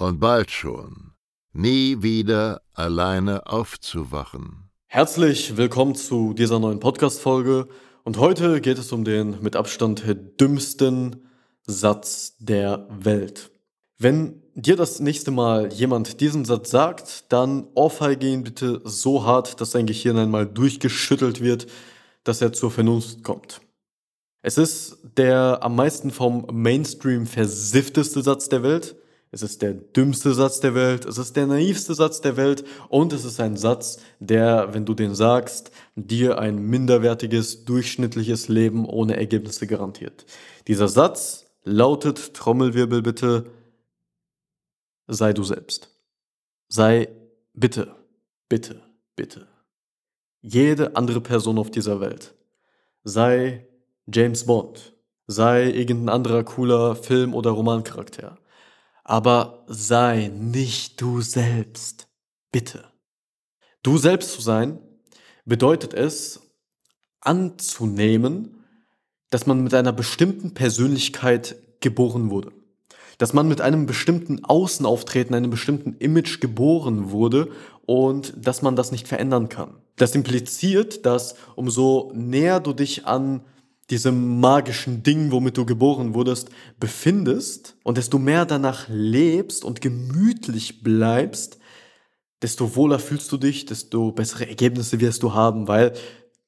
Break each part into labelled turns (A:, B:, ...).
A: und bald schon nie wieder alleine aufzuwachen.
B: Herzlich willkommen zu dieser neuen Podcast-Folge und heute geht es um den mit Abstand dümmsten Satz der Welt. Wenn dir das nächste Mal jemand diesen Satz sagt, dann ohrfeige ihn bitte so hart, dass dein Gehirn einmal durchgeschüttelt wird, dass er zur Vernunft kommt. Es ist der am meisten vom Mainstream versiffteste Satz der Welt. Es ist der dümmste Satz der Welt. Es ist der naivste Satz der Welt. Und es ist ein Satz, der, wenn du den sagst, dir ein minderwertiges, durchschnittliches Leben ohne Ergebnisse garantiert. Dieser Satz lautet, Trommelwirbel bitte, sei du selbst. Sei bitte, bitte, bitte. Jede andere Person auf dieser Welt. Sei James Bond. Sei irgendein anderer cooler Film- oder Romancharakter. Aber sei nicht du selbst. Bitte. Du selbst zu sein bedeutet es, anzunehmen, dass man mit einer bestimmten Persönlichkeit geboren wurde dass man mit einem bestimmten Außenauftreten, einem bestimmten Image geboren wurde und dass man das nicht verändern kann. Das impliziert, dass umso näher du dich an diesem magischen Ding, womit du geboren wurdest, befindest und desto mehr danach lebst und gemütlich bleibst, desto wohler fühlst du dich, desto bessere Ergebnisse wirst du haben, weil,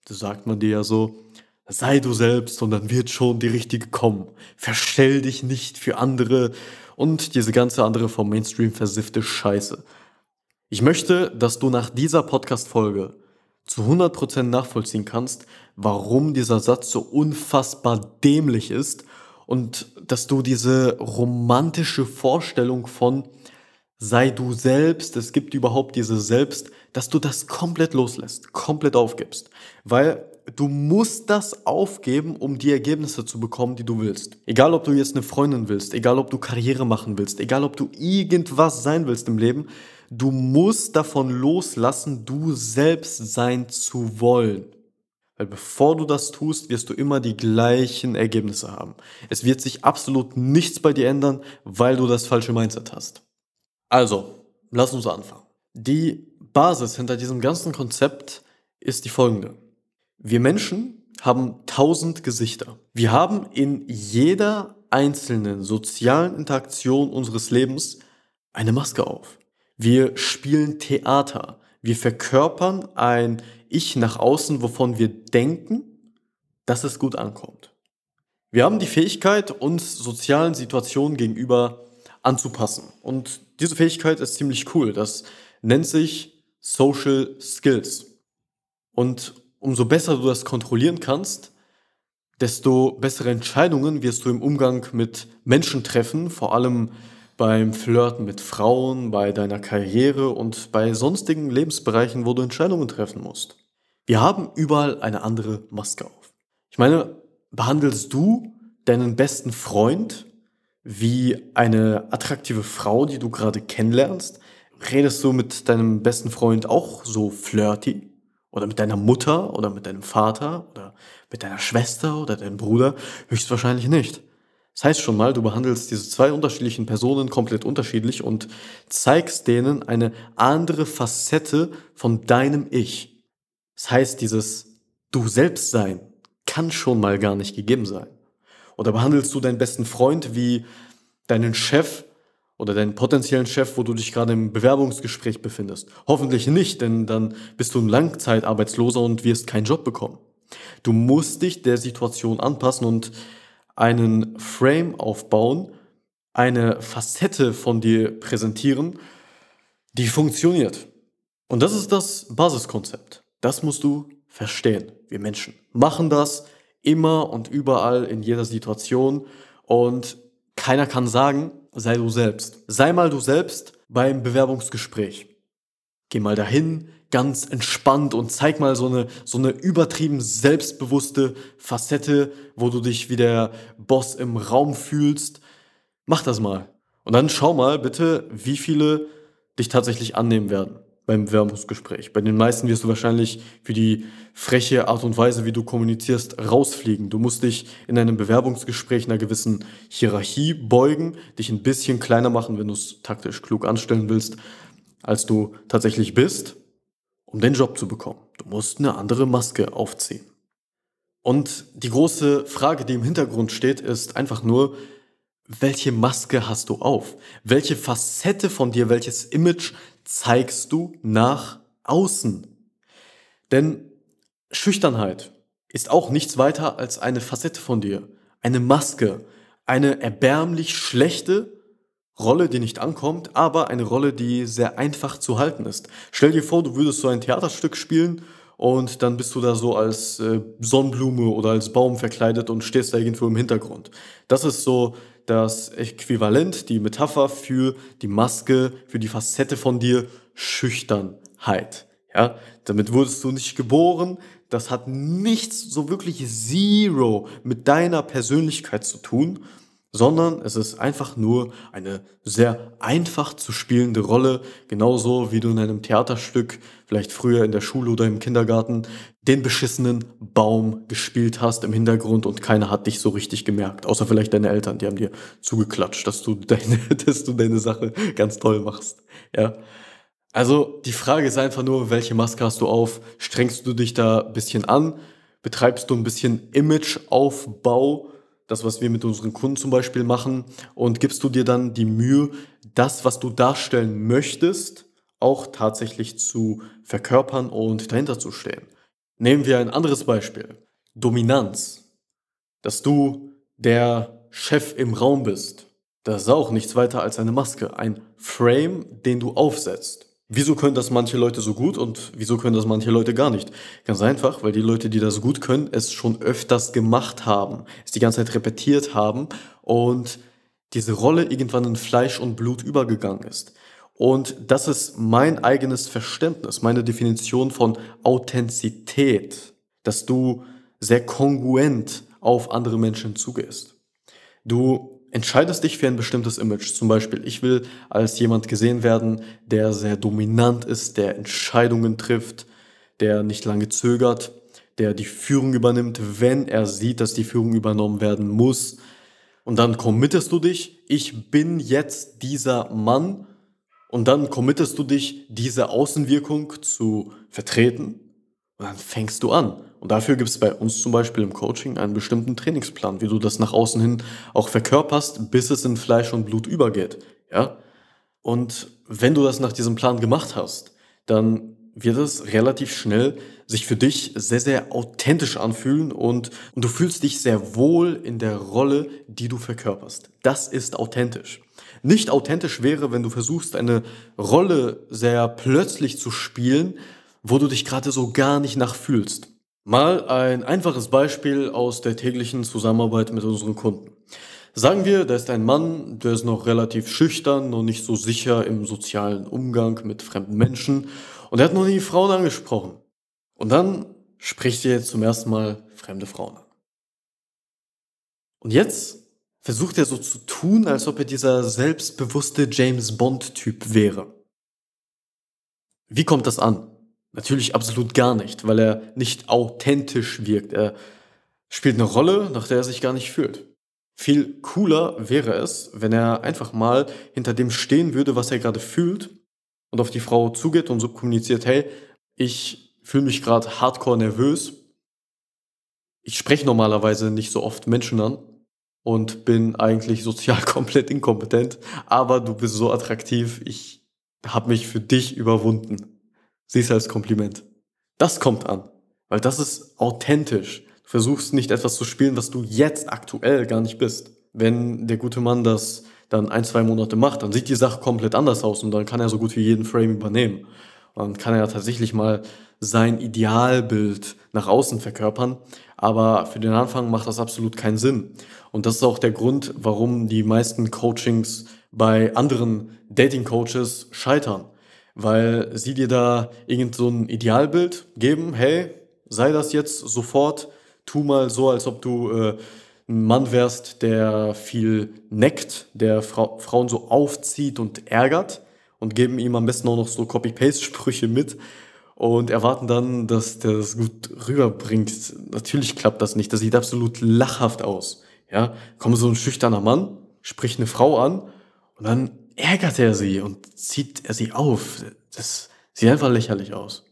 B: so sagt man dir ja so, Sei du selbst und dann wird schon die richtige kommen. Verstell dich nicht für andere und diese ganze andere vom Mainstream versiffte Scheiße. Ich möchte, dass du nach dieser Podcast-Folge zu 100% nachvollziehen kannst, warum dieser Satz so unfassbar dämlich ist und dass du diese romantische Vorstellung von sei du selbst, es gibt überhaupt diese Selbst, dass du das komplett loslässt, komplett aufgibst. Weil du musst das aufgeben, um die Ergebnisse zu bekommen, die du willst. Egal, ob du jetzt eine Freundin willst, egal, ob du Karriere machen willst, egal, ob du irgendwas sein willst im Leben, du musst davon loslassen, du selbst sein zu wollen. Weil bevor du das tust, wirst du immer die gleichen Ergebnisse haben. Es wird sich absolut nichts bei dir ändern, weil du das falsche Mindset hast. Also, lass uns anfangen. Die Basis hinter diesem ganzen Konzept ist die folgende. Wir Menschen haben tausend Gesichter. Wir haben in jeder einzelnen sozialen Interaktion unseres Lebens eine Maske auf. Wir spielen Theater. Wir verkörpern ein Ich nach außen, wovon wir denken, dass es gut ankommt. Wir haben die Fähigkeit, uns sozialen Situationen gegenüber anzupassen. Und diese Fähigkeit ist ziemlich cool. Das nennt sich Social Skills. Und umso besser du das kontrollieren kannst, desto bessere Entscheidungen wirst du im Umgang mit Menschen treffen, vor allem beim Flirten mit Frauen, bei deiner Karriere und bei sonstigen Lebensbereichen, wo du Entscheidungen treffen musst. Wir haben überall eine andere Maske auf. Ich meine, behandelst du deinen besten Freund wie eine attraktive Frau, die du gerade kennenlernst? Redest du mit deinem besten Freund auch so flirty? Oder mit deiner Mutter oder mit deinem Vater oder mit deiner Schwester oder deinem Bruder? Höchstwahrscheinlich nicht. Das heißt schon mal, du behandelst diese zwei unterschiedlichen Personen komplett unterschiedlich und zeigst denen eine andere Facette von deinem Ich. Das heißt, dieses Du selbst sein kann schon mal gar nicht gegeben sein. Oder behandelst du deinen besten Freund wie deinen Chef oder deinen potenziellen Chef, wo du dich gerade im Bewerbungsgespräch befindest. Hoffentlich nicht, denn dann bist du ein Langzeitarbeitsloser und wirst keinen Job bekommen. Du musst dich der Situation anpassen und einen Frame aufbauen, eine Facette von dir präsentieren, die funktioniert. Und das ist das Basiskonzept. Das musst du verstehen. Wir Menschen machen das immer und überall in jeder Situation und keiner kann sagen, sei du selbst. Sei mal du selbst beim Bewerbungsgespräch. Geh mal dahin, ganz entspannt und zeig mal so eine, so eine übertrieben selbstbewusste Facette, wo du dich wie der Boss im Raum fühlst. Mach das mal. Und dann schau mal bitte, wie viele dich tatsächlich annehmen werden beim Bewerbungsgespräch. Bei den meisten wirst du wahrscheinlich für die freche Art und Weise, wie du kommunizierst, rausfliegen. Du musst dich in einem Bewerbungsgespräch einer gewissen Hierarchie beugen, dich ein bisschen kleiner machen, wenn du es taktisch klug anstellen willst, als du tatsächlich bist, um den Job zu bekommen. Du musst eine andere Maske aufziehen. Und die große Frage, die im Hintergrund steht, ist einfach nur, welche Maske hast du auf? Welche Facette von dir, welches Image zeigst du nach außen? Denn Schüchternheit ist auch nichts weiter als eine Facette von dir, eine Maske, eine erbärmlich schlechte Rolle, die nicht ankommt, aber eine Rolle, die sehr einfach zu halten ist. Stell dir vor, du würdest so ein Theaterstück spielen und dann bist du da so als äh, Sonnenblume oder als Baum verkleidet und stehst da irgendwo im Hintergrund. Das ist so das Äquivalent, die Metapher für die Maske, für die Facette von dir, Schüchternheit. Ja, damit wurdest du nicht geboren. Das hat nichts so wirklich zero mit deiner Persönlichkeit zu tun, sondern es ist einfach nur eine sehr einfach zu spielende Rolle, genauso wie du in einem Theaterstück, vielleicht früher in der Schule oder im Kindergarten, den beschissenen Baum gespielt hast im Hintergrund und keiner hat dich so richtig gemerkt, außer vielleicht deine Eltern, die haben dir zugeklatscht, dass du deine, dass du deine Sache ganz toll machst, ja. Also die Frage ist einfach nur, welche Maske hast du auf? Strengst du dich da ein bisschen an? Betreibst du ein bisschen Imageaufbau? Das, was wir mit unseren Kunden zum Beispiel machen, und gibst du dir dann die Mühe, das, was du darstellen möchtest, auch tatsächlich zu verkörpern und dahinter zu stehen. Nehmen wir ein anderes Beispiel. Dominanz. Dass du der Chef im Raum bist. Das ist auch nichts weiter als eine Maske, ein Frame, den du aufsetzt. Wieso können das manche Leute so gut und wieso können das manche Leute gar nicht? Ganz einfach, weil die Leute, die das gut können, es schon öfters gemacht haben, es die ganze Zeit repetiert haben und diese Rolle irgendwann in Fleisch und Blut übergegangen ist. Und das ist mein eigenes Verständnis, meine Definition von Authentizität, dass du sehr kongruent auf andere Menschen zugehst. Du entscheidest dich für ein bestimmtes Image. Zum Beispiel, ich will als jemand gesehen werden, der sehr dominant ist, der Entscheidungen trifft, der nicht lange zögert, der die Führung übernimmt, wenn er sieht, dass die Führung übernommen werden muss. Und dann committest du dich, ich bin jetzt dieser Mann. Und dann committest du dich, diese Außenwirkung zu vertreten. Und dann fängst du an. Und dafür gibt es bei uns zum Beispiel im Coaching einen bestimmten Trainingsplan, wie du das nach außen hin auch verkörperst, bis es in Fleisch und Blut übergeht. Ja? Und wenn du das nach diesem Plan gemacht hast, dann wird es relativ schnell sich für dich sehr, sehr authentisch anfühlen und, und du fühlst dich sehr wohl in der Rolle, die du verkörperst. Das ist authentisch. Nicht authentisch wäre, wenn du versuchst, eine Rolle sehr plötzlich zu spielen, wo du dich gerade so gar nicht nachfühlst. Mal ein einfaches Beispiel aus der täglichen Zusammenarbeit mit unseren Kunden. Sagen wir, da ist ein Mann, der ist noch relativ schüchtern und nicht so sicher im sozialen Umgang mit fremden Menschen und er hat noch nie Frauen angesprochen. Und dann spricht er zum ersten Mal fremde Frauen an. Und jetzt versucht er so zu tun, als ob er dieser selbstbewusste James Bond-Typ wäre. Wie kommt das an? Natürlich absolut gar nicht, weil er nicht authentisch wirkt. Er spielt eine Rolle, nach der er sich gar nicht fühlt. Viel cooler wäre es, wenn er einfach mal hinter dem stehen würde, was er gerade fühlt und auf die Frau zugeht und so kommuniziert, hey, ich fühle mich gerade hardcore nervös. Ich spreche normalerweise nicht so oft Menschen an, und bin eigentlich sozial komplett inkompetent, aber du bist so attraktiv, ich habe mich für dich überwunden. Siehst als Kompliment. Das kommt an, weil das ist authentisch. Du versuchst nicht etwas zu spielen, was du jetzt aktuell gar nicht bist. Wenn der gute Mann das dann ein, zwei Monate macht, dann sieht die Sache komplett anders aus und dann kann er so gut wie jeden Frame übernehmen. Dann kann er tatsächlich mal sein Idealbild nach außen verkörpern. Aber für den Anfang macht das absolut keinen Sinn. Und das ist auch der Grund, warum die meisten Coachings bei anderen Dating-Coaches scheitern. Weil sie dir da irgend so ein Idealbild geben, hey, sei das jetzt sofort, tu mal so, als ob du äh, ein Mann wärst, der viel neckt, der Fra Frauen so aufzieht und ärgert und geben ihm am besten auch noch so Copy-Paste-Sprüche mit und erwarten dann, dass der das gut rüberbringt. Natürlich klappt das nicht. Das sieht absolut lachhaft aus. Ja, kommt so ein schüchterner Mann, spricht eine Frau an und dann ärgert er sie und zieht er sie auf. Das sieht einfach lächerlich aus.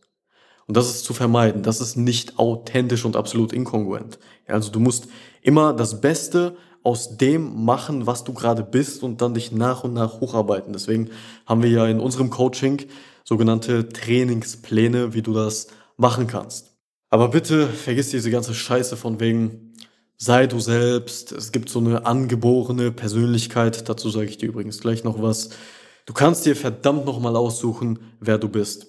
B: Und das ist zu vermeiden. Das ist nicht authentisch und absolut inkongruent. Also du musst immer das Beste aus dem machen, was du gerade bist und dann dich nach und nach hocharbeiten. Deswegen haben wir ja in unserem Coaching sogenannte Trainingspläne, wie du das machen kannst. Aber bitte vergiss diese ganze Scheiße von wegen, sei du selbst. Es gibt so eine angeborene Persönlichkeit. Dazu sage ich dir übrigens gleich noch was. Du kannst dir verdammt nochmal aussuchen, wer du bist.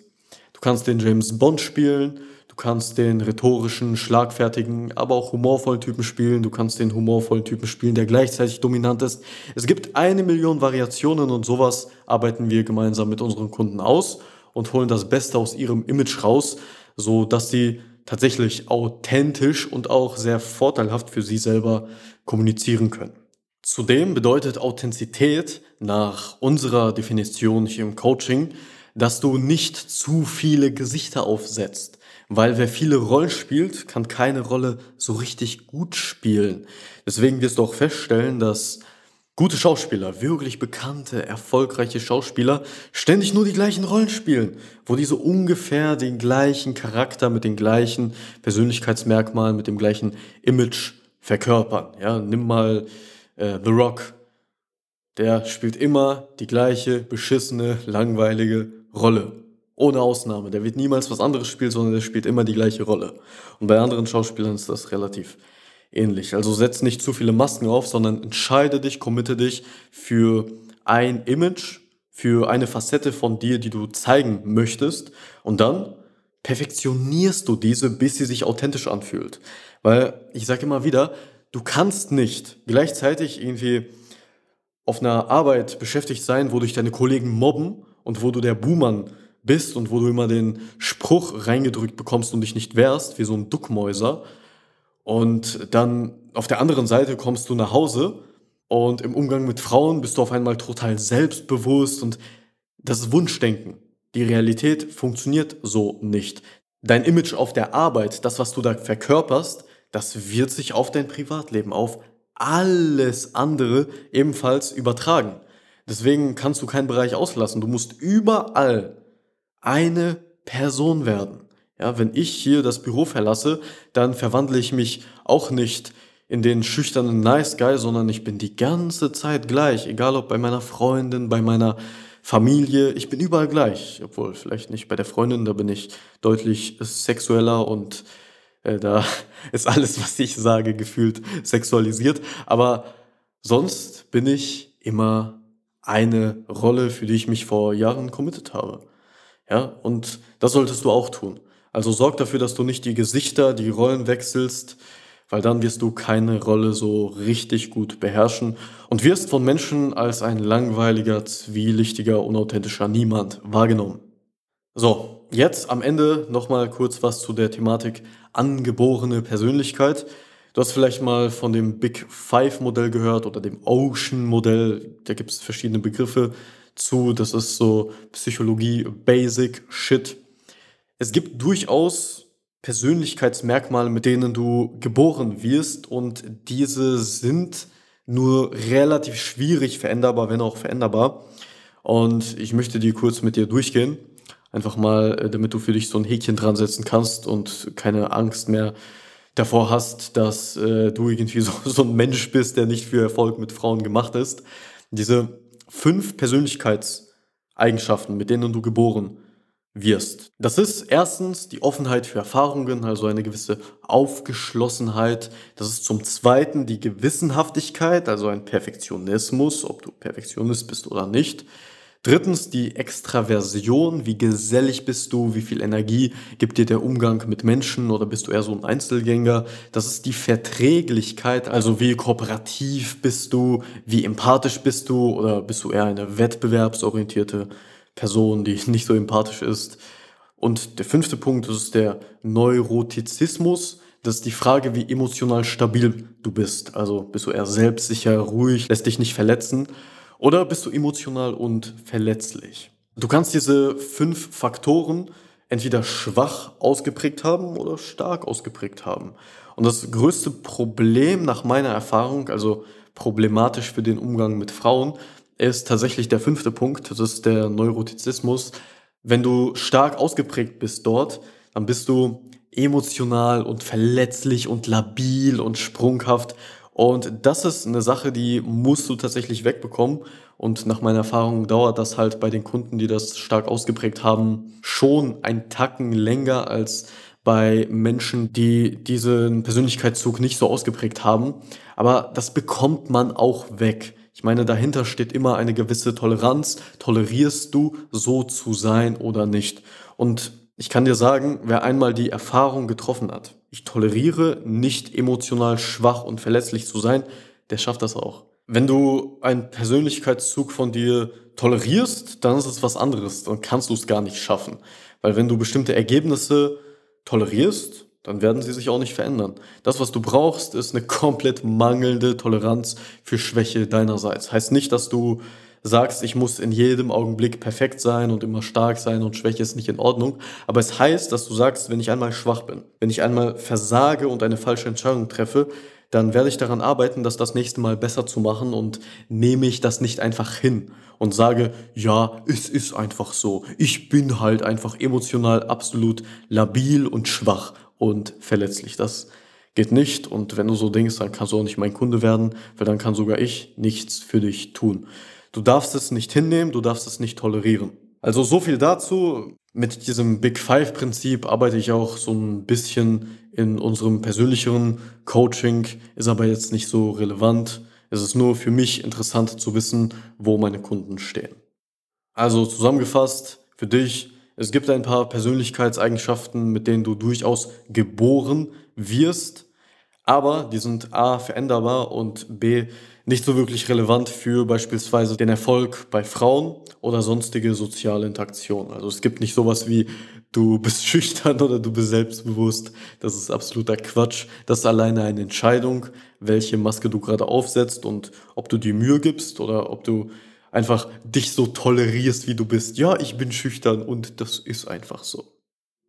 B: Du kannst den James Bond spielen, Du kannst den rhetorischen, schlagfertigen, aber auch humorvollen Typen spielen. Du kannst den humorvollen Typen spielen, der gleichzeitig dominant ist. Es gibt eine Million Variationen und sowas arbeiten wir gemeinsam mit unseren Kunden aus und holen das Beste aus ihrem Image raus, so dass sie tatsächlich authentisch und auch sehr vorteilhaft für sie selber kommunizieren können. Zudem bedeutet Authentizität nach unserer Definition hier im Coaching, dass du nicht zu viele Gesichter aufsetzt. Weil wer viele Rollen spielt, kann keine Rolle so richtig gut spielen. Deswegen wirst du auch feststellen, dass gute Schauspieler, wirklich bekannte, erfolgreiche Schauspieler ständig nur die gleichen Rollen spielen, wo die so ungefähr den gleichen Charakter mit den gleichen Persönlichkeitsmerkmalen, mit dem gleichen Image verkörpern. Ja, nimm mal äh, The Rock. Der spielt immer die gleiche beschissene, langweilige Rolle. Ohne Ausnahme. Der wird niemals was anderes spielen, sondern der spielt immer die gleiche Rolle. Und bei anderen Schauspielern ist das relativ ähnlich. Also setz nicht zu viele Masken auf, sondern entscheide dich, committe dich für ein Image, für eine Facette von dir, die du zeigen möchtest. Und dann perfektionierst du diese, bis sie sich authentisch anfühlt. Weil ich sage immer wieder, du kannst nicht gleichzeitig irgendwie auf einer Arbeit beschäftigt sein, wo dich deine Kollegen mobben und wo du der Buhmann bist und wo du immer den Spruch reingedrückt bekommst und dich nicht wehrst, wie so ein Duckmäuser. Und dann auf der anderen Seite kommst du nach Hause und im Umgang mit Frauen bist du auf einmal total selbstbewusst und das ist Wunschdenken. Die Realität funktioniert so nicht. Dein Image auf der Arbeit, das, was du da verkörperst, das wird sich auf dein Privatleben, auf alles andere ebenfalls übertragen. Deswegen kannst du keinen Bereich auslassen. Du musst überall eine Person werden. Ja, wenn ich hier das Büro verlasse, dann verwandle ich mich auch nicht in den schüchternen Nice Guy, sondern ich bin die ganze Zeit gleich, egal ob bei meiner Freundin, bei meiner Familie, ich bin überall gleich, obwohl vielleicht nicht bei der Freundin, da bin ich deutlich sexueller und äh, da ist alles, was ich sage, gefühlt sexualisiert, aber sonst bin ich immer eine Rolle, für die ich mich vor Jahren committed habe. Ja, und das solltest du auch tun. Also sorg dafür, dass du nicht die Gesichter, die Rollen wechselst, weil dann wirst du keine Rolle so richtig gut beherrschen und wirst von Menschen als ein langweiliger, zwielichtiger, unauthentischer Niemand wahrgenommen. So, jetzt am Ende nochmal kurz was zu der Thematik angeborene Persönlichkeit. Du hast vielleicht mal von dem Big Five Modell gehört oder dem Ocean Modell. Da gibt es verschiedene Begriffe zu. Das ist so Psychologie, Basic Shit. Es gibt durchaus Persönlichkeitsmerkmale, mit denen du geboren wirst und diese sind nur relativ schwierig veränderbar, wenn auch veränderbar. Und ich möchte die kurz mit dir durchgehen. Einfach mal, äh, damit du für dich so ein Häkchen dran setzen kannst und keine Angst mehr davor hast, dass äh, du irgendwie so, so ein Mensch bist, der nicht für Erfolg mit Frauen gemacht ist. Diese fünf Persönlichkeitseigenschaften, mit denen du geboren wirst. Das ist erstens die Offenheit für Erfahrungen, also eine gewisse Aufgeschlossenheit. Das ist zum Zweiten die Gewissenhaftigkeit, also ein Perfektionismus, ob du Perfektionist bist oder nicht. Drittens die Extraversion, wie gesellig bist du, wie viel Energie gibt dir der Umgang mit Menschen oder bist du eher so ein Einzelgänger. Das ist die Verträglichkeit, also wie kooperativ bist du, wie empathisch bist du oder bist du eher eine wettbewerbsorientierte Person, die nicht so empathisch ist. Und der fünfte Punkt ist der Neurotizismus. Das ist die Frage, wie emotional stabil du bist. Also bist du eher selbstsicher, ruhig, lässt dich nicht verletzen oder bist du emotional und verletzlich? Du kannst diese fünf Faktoren entweder schwach ausgeprägt haben oder stark ausgeprägt haben. Und das größte Problem nach meiner Erfahrung, also problematisch für den Umgang mit Frauen, ist tatsächlich der fünfte Punkt, das ist der Neurotizismus. Wenn du stark ausgeprägt bist dort, dann bist du emotional und verletzlich und labil und sprunghaft. Und das ist eine Sache, die musst du tatsächlich wegbekommen. Und nach meiner Erfahrung dauert das halt bei den Kunden, die das stark ausgeprägt haben, schon ein Tacken länger als bei Menschen, die diesen Persönlichkeitszug nicht so ausgeprägt haben. Aber das bekommt man auch weg. Ich meine, dahinter steht immer eine gewisse Toleranz. Tolerierst du so zu sein oder nicht? Und ich kann dir sagen, wer einmal die Erfahrung getroffen hat, ich toleriere nicht emotional schwach und verletzlich zu sein, der schafft das auch. Wenn du einen Persönlichkeitszug von dir tolerierst, dann ist es was anderes. Dann kannst du es gar nicht schaffen. Weil wenn du bestimmte Ergebnisse tolerierst, dann werden sie sich auch nicht verändern. Das, was du brauchst, ist eine komplett mangelnde Toleranz für Schwäche deinerseits. Heißt nicht, dass du sagst, ich muss in jedem Augenblick perfekt sein und immer stark sein und Schwäche ist nicht in Ordnung. Aber es heißt, dass du sagst, wenn ich einmal schwach bin, wenn ich einmal versage und eine falsche Entscheidung treffe, dann werde ich daran arbeiten, das das nächste Mal besser zu machen und nehme ich das nicht einfach hin und sage, ja, es ist einfach so. Ich bin halt einfach emotional absolut labil und schwach und verletzlich. Das geht nicht. Und wenn du so denkst, dann kannst du auch nicht mein Kunde werden, weil dann kann sogar ich nichts für dich tun. Du darfst es nicht hinnehmen, du darfst es nicht tolerieren. Also so viel dazu. Mit diesem Big Five Prinzip arbeite ich auch so ein bisschen in unserem persönlicheren Coaching, ist aber jetzt nicht so relevant. Es ist nur für mich interessant zu wissen, wo meine Kunden stehen. Also zusammengefasst, für dich, es gibt ein paar Persönlichkeitseigenschaften, mit denen du durchaus geboren wirst, aber die sind A veränderbar und B nicht so wirklich relevant für beispielsweise den Erfolg bei Frauen oder sonstige soziale Interaktionen. Also es gibt nicht sowas wie du bist schüchtern oder du bist selbstbewusst. Das ist absoluter Quatsch. Das ist alleine eine Entscheidung, welche Maske du gerade aufsetzt und ob du dir Mühe gibst oder ob du einfach dich so tolerierst, wie du bist. Ja, ich bin schüchtern und das ist einfach so.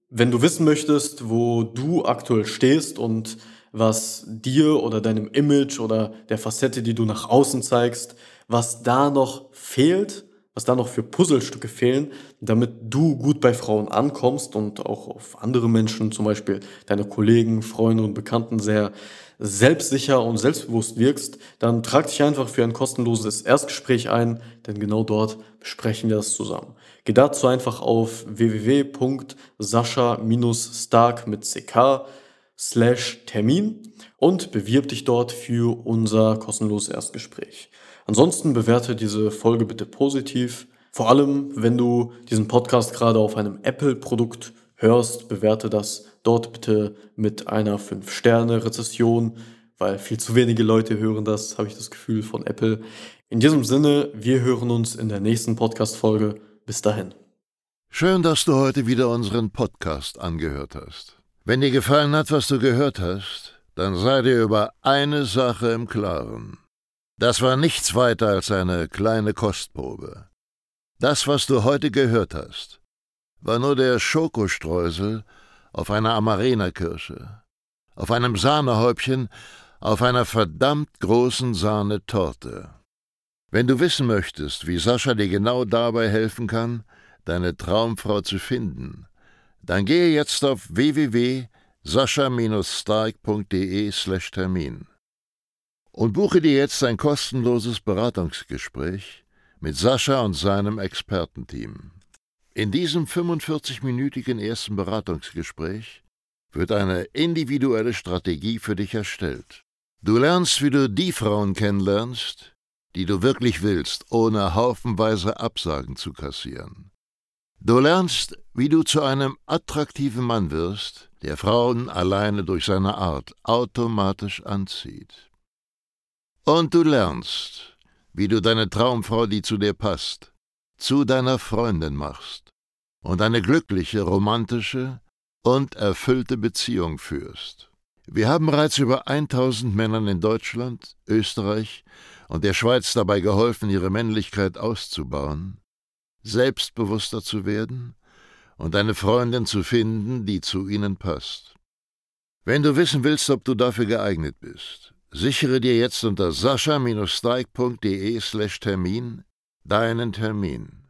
B: Wenn du wissen möchtest, wo du aktuell stehst und was dir oder deinem Image oder der Facette, die du nach außen zeigst, was da noch fehlt, was da noch für Puzzlestücke fehlen, damit du gut bei Frauen ankommst und auch auf andere Menschen, zum Beispiel deine Kollegen, Freunde und Bekannten sehr selbstsicher und selbstbewusst wirkst, dann trag dich einfach für ein kostenloses Erstgespräch ein, denn genau dort besprechen wir das zusammen. Geh dazu einfach auf www.sascha-stark mit ck slash Termin und bewirb dich dort für unser kostenloses Erstgespräch. Ansonsten bewerte diese Folge bitte positiv. Vor allem, wenn du diesen Podcast gerade auf einem Apple-Produkt hörst, bewerte das dort bitte mit einer 5-Sterne-Rezession, weil viel zu wenige Leute hören das, habe ich das Gefühl von Apple. In diesem Sinne, wir hören uns in der nächsten Podcast-Folge. Bis dahin.
A: Schön, dass du heute wieder unseren Podcast angehört hast. Wenn dir gefallen hat, was du gehört hast, dann sei dir über eine Sache im Klaren. Das war nichts weiter als eine kleine Kostprobe. Das, was du heute gehört hast, war nur der Schokostreusel auf einer Amarena-Kirsche, auf einem Sahnehäubchen, auf einer verdammt großen Sahnetorte. Wenn du wissen möchtest, wie Sascha dir genau dabei helfen kann, deine Traumfrau zu finden, dann gehe jetzt auf www sascha-stark.de/termin und buche dir jetzt ein kostenloses Beratungsgespräch mit Sascha und seinem Expertenteam. In diesem 45-minütigen ersten Beratungsgespräch wird eine individuelle Strategie für dich erstellt. Du lernst, wie du die Frauen kennenlernst, die du wirklich willst, ohne haufenweise Absagen zu kassieren. Du lernst, wie du zu einem attraktiven Mann wirst, der Frauen alleine durch seine Art automatisch anzieht. Und du lernst, wie du deine Traumfrau, die zu dir passt, zu deiner Freundin machst und eine glückliche, romantische und erfüllte Beziehung führst. Wir haben bereits über 1000 Männern in Deutschland, Österreich und der Schweiz dabei geholfen, ihre Männlichkeit auszubauen, selbstbewusster zu werden und eine Freundin zu finden, die zu ihnen passt. Wenn du wissen willst, ob du dafür geeignet bist, sichere dir jetzt unter sascha-steig.de/termin deinen Termin.